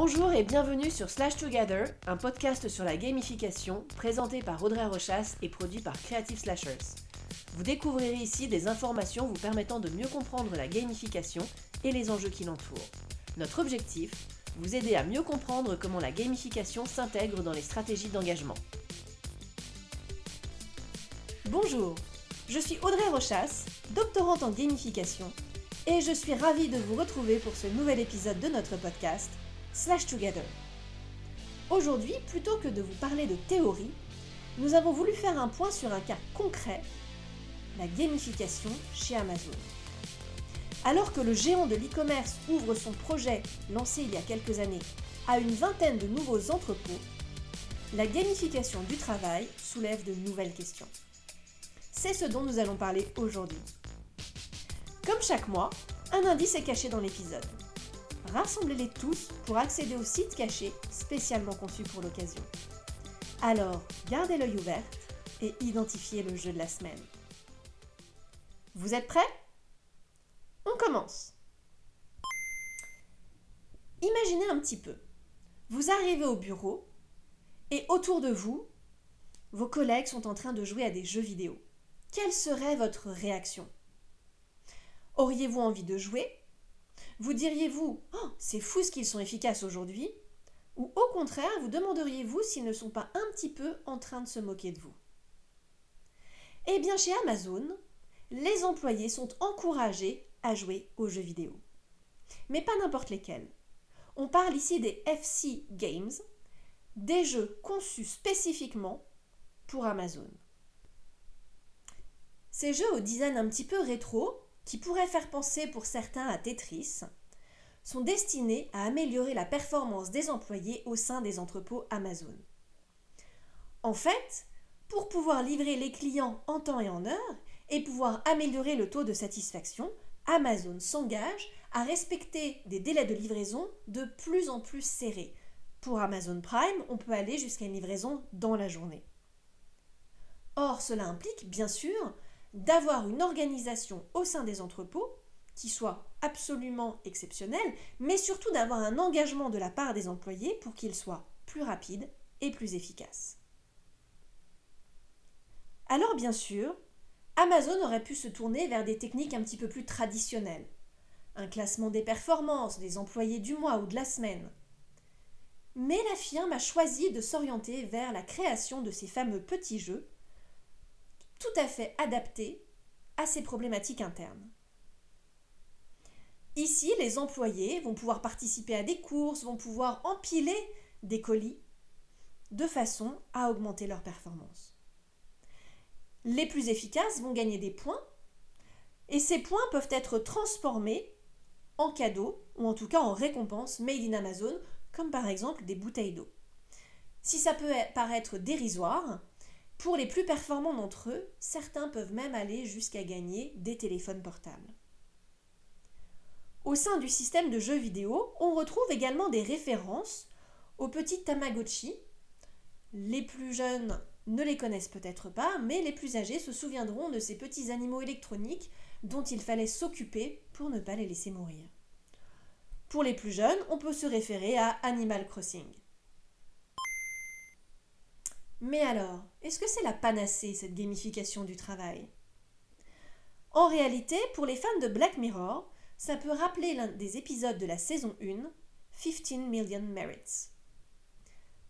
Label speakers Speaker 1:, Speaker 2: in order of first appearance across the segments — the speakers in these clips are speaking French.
Speaker 1: Bonjour et bienvenue sur Slash Together, un podcast sur la gamification présenté par Audrey Rochas et produit par Creative Slashers. Vous découvrirez ici des informations vous permettant de mieux comprendre la gamification et les enjeux qui l'entourent. Notre objectif vous aider à mieux comprendre comment la gamification s'intègre dans les stratégies d'engagement. Bonjour, je suis Audrey Rochas, doctorante en gamification, et je suis ravie de vous retrouver pour ce nouvel épisode de notre podcast Slash Together. Aujourd'hui, plutôt que de vous parler de théorie, nous avons voulu faire un point sur un cas concret, la gamification chez Amazon. Alors que le géant de l'e-commerce ouvre son projet lancé il y a quelques années à une vingtaine de nouveaux entrepôts, la gamification du travail soulève de nouvelles questions. C'est ce dont nous allons parler aujourd'hui. Comme chaque mois, un indice est caché dans l'épisode. Rassemblez-les tous pour accéder au site caché spécialement conçu pour l'occasion. Alors, gardez l'œil ouvert et identifiez le jeu de la semaine. Vous êtes prêts? On commence. Imaginez un petit peu. Vous arrivez au bureau et autour de vous, vos collègues sont en train de jouer à des jeux vidéo. Quelle serait votre réaction? Auriez-vous envie de jouer? Vous diriez-vous oh, c'est fou ce qu'ils sont efficaces aujourd'hui? Ou au contraire, vous demanderiez-vous s'ils ne sont pas un petit peu en train de se moquer de vous? Eh bien, chez Amazon, les employés sont encouragés à jouer aux jeux vidéo. Mais pas n'importe lesquels. On parle ici des FC Games, des jeux conçus spécifiquement pour Amazon. Ces jeux au design un petit peu rétro, qui pourraient faire penser pour certains à Tetris, sont destinés à améliorer la performance des employés au sein des entrepôts Amazon. En fait, pour pouvoir livrer les clients en temps et en heure et pouvoir améliorer le taux de satisfaction, Amazon s'engage à respecter des délais de livraison de plus en plus serrés. Pour Amazon Prime, on peut aller jusqu'à une livraison dans la journée. Or, cela implique bien sûr d'avoir une organisation au sein des entrepôts qui soit absolument exceptionnelle, mais surtout d'avoir un engagement de la part des employés pour qu'ils soient plus rapides et plus efficaces. Alors bien sûr, Amazon aurait pu se tourner vers des techniques un petit peu plus traditionnelles. Un classement des performances, des employés du mois ou de la semaine. Mais la firme a choisi de s'orienter vers la création de ces fameux petits jeux tout à fait adapté à ces problématiques internes. Ici, les employés vont pouvoir participer à des courses, vont pouvoir empiler des colis de façon à augmenter leur performance. Les plus efficaces vont gagner des points et ces points peuvent être transformés en cadeaux ou en tout cas en récompenses made in Amazon, comme par exemple des bouteilles d'eau. Si ça peut paraître dérisoire, pour les plus performants d'entre eux, certains peuvent même aller jusqu'à gagner des téléphones portables. Au sein du système de jeux vidéo, on retrouve également des références aux petits Tamagotchi. Les plus jeunes ne les connaissent peut-être pas, mais les plus âgés se souviendront de ces petits animaux électroniques dont il fallait s'occuper pour ne pas les laisser mourir. Pour les plus jeunes, on peut se référer à Animal Crossing. Mais alors, est-ce que c'est la panacée, cette gamification du travail? En réalité, pour les fans de Black Mirror, ça peut rappeler l'un des épisodes de la saison 1, 15 Million Merits.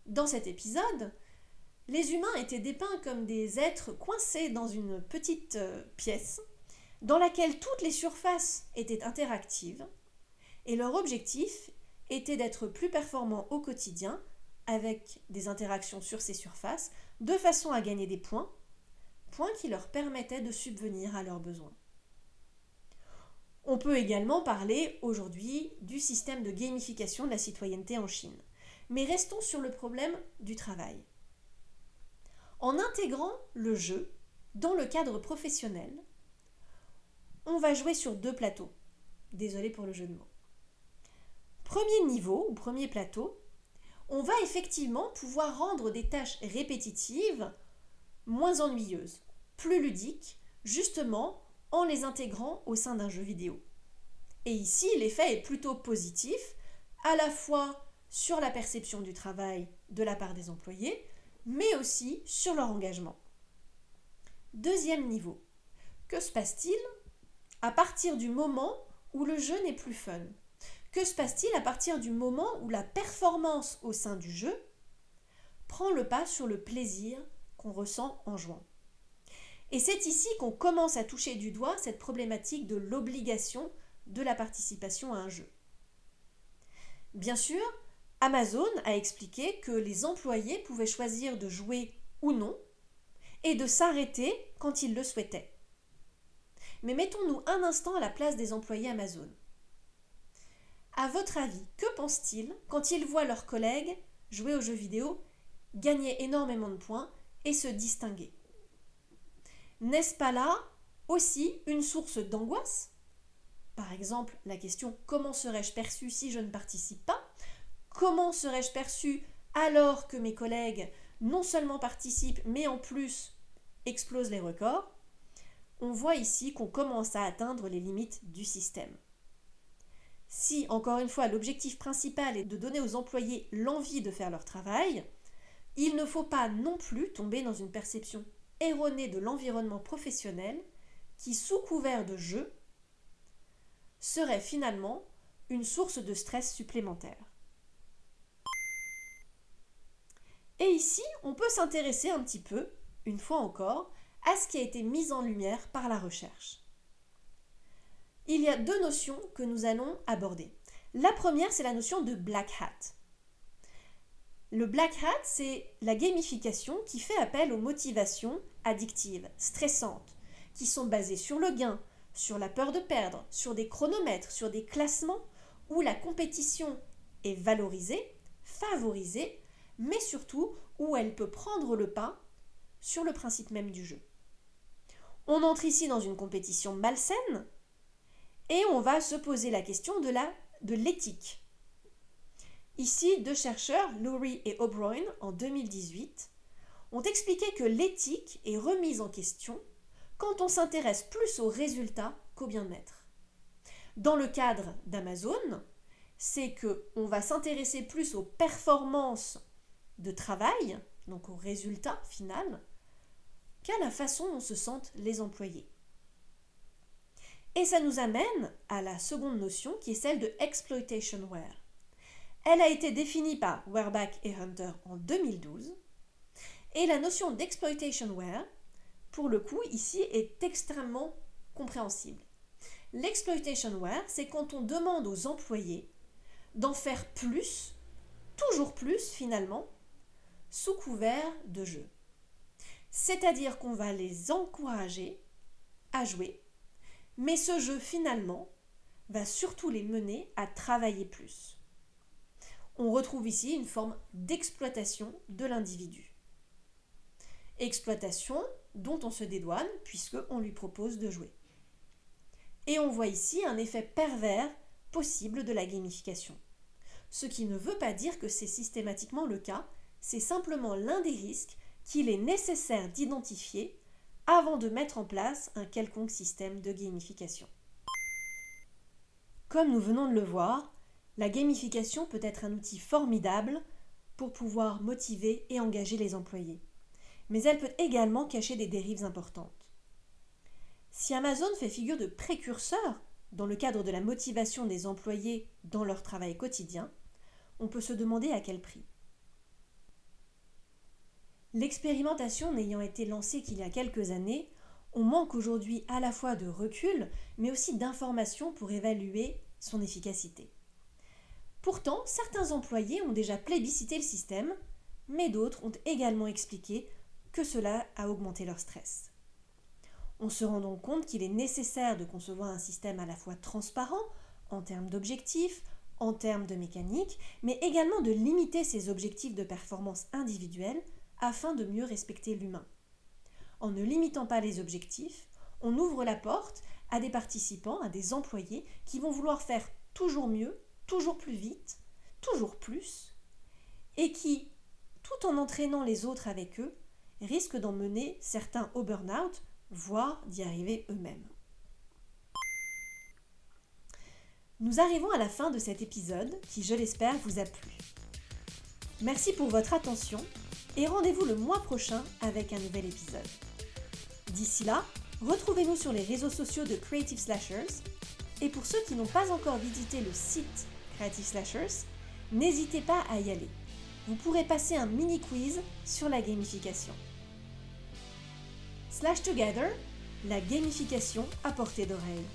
Speaker 1: Dans cet épisode, les humains étaient dépeints comme des êtres coincés dans une petite euh, pièce dans laquelle toutes les surfaces étaient interactives et leur objectif était d'être plus performants au quotidien avec des interactions sur ces surfaces, de façon à gagner des points, points qui leur permettaient de subvenir à leurs besoins. On peut également parler aujourd'hui du système de gamification de la citoyenneté en Chine. Mais restons sur le problème du travail. En intégrant le jeu dans le cadre professionnel, on va jouer sur deux plateaux. Désolé pour le jeu de mots. Premier niveau ou premier plateau, on va effectivement pouvoir rendre des tâches répétitives moins ennuyeuses, plus ludiques, justement en les intégrant au sein d'un jeu vidéo. Et ici, l'effet est plutôt positif, à la fois sur la perception du travail de la part des employés, mais aussi sur leur engagement. Deuxième niveau. Que se passe-t-il à partir du moment où le jeu n'est plus fun? Que se passe-t-il à partir du moment où la performance au sein du jeu prend le pas sur le plaisir qu'on ressent en jouant? Et c'est ici qu'on commence à toucher du doigt cette problématique de l'obligation de la participation à un jeu. Bien sûr, Amazon a expliqué que les employés pouvaient choisir de jouer ou non et de s'arrêter quand ils le souhaitaient. Mais mettons-nous un instant à la place des employés Amazon. À votre avis, que pensent-ils quand ils voient leurs collègues jouer aux jeux vidéo, gagner énormément de points et se distinguer? N'est-ce pas là aussi une source d'angoisse? Par exemple, la question comment serais-je perçu si je ne participe pas? Comment serais-je perçu alors que mes collègues non seulement participent, mais en plus explosent les records? On voit ici qu'on commence à atteindre les limites du système. Si, encore une fois, l'objectif principal est de donner aux employés l'envie de faire leur travail, il ne faut pas non plus tomber dans une perception erronée de l'environnement professionnel qui, sous couvert de jeu, serait finalement une source de stress supplémentaire. Et ici, on peut s'intéresser un petit peu, une fois encore, à ce qui a été mis en lumière par la recherche. Il y a deux notions que nous allons aborder. La première, c'est la notion de black hat. Le black hat, c'est la gamification qui fait appel aux motivations addictives, stressantes, qui sont basées sur le gain, sur la peur de perdre, sur des chronomètres, sur des classements, où la compétition est valorisée, favorisée, mais surtout où elle peut prendre le pas sur le principe même du jeu. On entre ici dans une compétition malsaine et on va se poser la question de la de l'éthique. Ici, deux chercheurs, Lurie et O'Brien, en 2018, ont expliqué que l'éthique est remise en question quand on s'intéresse plus aux résultats qu'au bien-être. Dans le cadre d'Amazon, c'est que on va s'intéresser plus aux performances de travail, donc au résultat final, qu'à la façon dont se sentent les employés. Et ça nous amène à la seconde notion qui est celle de exploitation wear. Elle a été définie par Werbach et Hunter en 2012. Et la notion d'exploitation wear, pour le coup, ici est extrêmement compréhensible. L'exploitation wear, c'est quand on demande aux employés d'en faire plus, toujours plus finalement, sous couvert de jeu. C'est-à-dire qu'on va les encourager à jouer, mais ce jeu finalement va surtout les mener à travailler plus. On retrouve ici une forme d'exploitation de l'individu. Exploitation dont on se dédouane puisqu'on lui propose de jouer. Et on voit ici un effet pervers possible de la gamification. Ce qui ne veut pas dire que c'est systématiquement le cas, c'est simplement l'un des risques qu'il est nécessaire d'identifier avant de mettre en place un quelconque système de gamification. Comme nous venons de le voir, la gamification peut être un outil formidable pour pouvoir motiver et engager les employés. Mais elle peut également cacher des dérives importantes. Si Amazon fait figure de précurseur dans le cadre de la motivation des employés dans leur travail quotidien, on peut se demander à quel prix. L'expérimentation n'ayant été lancée qu'il y a quelques années, on manque aujourd'hui à la fois de recul, mais aussi d'informations pour évaluer son efficacité. Pourtant, certains employés ont déjà plébiscité le système, mais d'autres ont également expliqué que cela a augmenté leur stress. On se rend donc compte qu'il est nécessaire de concevoir un système à la fois transparent en termes d'objectifs, en termes de mécanique, mais également de limiter ses objectifs de performance individuelle afin de mieux respecter l'humain. En ne limitant pas les objectifs, on ouvre la porte à des participants, à des employés qui vont vouloir faire toujours mieux, toujours plus vite, toujours plus, et qui, tout en entraînant les autres avec eux, risquent d'en mener certains au burn-out, voire d'y arriver eux-mêmes. Nous arrivons à la fin de cet épisode qui, je l'espère, vous a plu. Merci pour votre attention et rendez-vous le mois prochain avec un nouvel épisode. D'ici là, retrouvez-nous sur les réseaux sociaux de Creative Slashers et pour ceux qui n'ont pas encore visité le site Creative Slashers, n'hésitez pas à y aller. Vous pourrez passer un mini quiz sur la gamification. Slash Together, la gamification à portée d'oreille.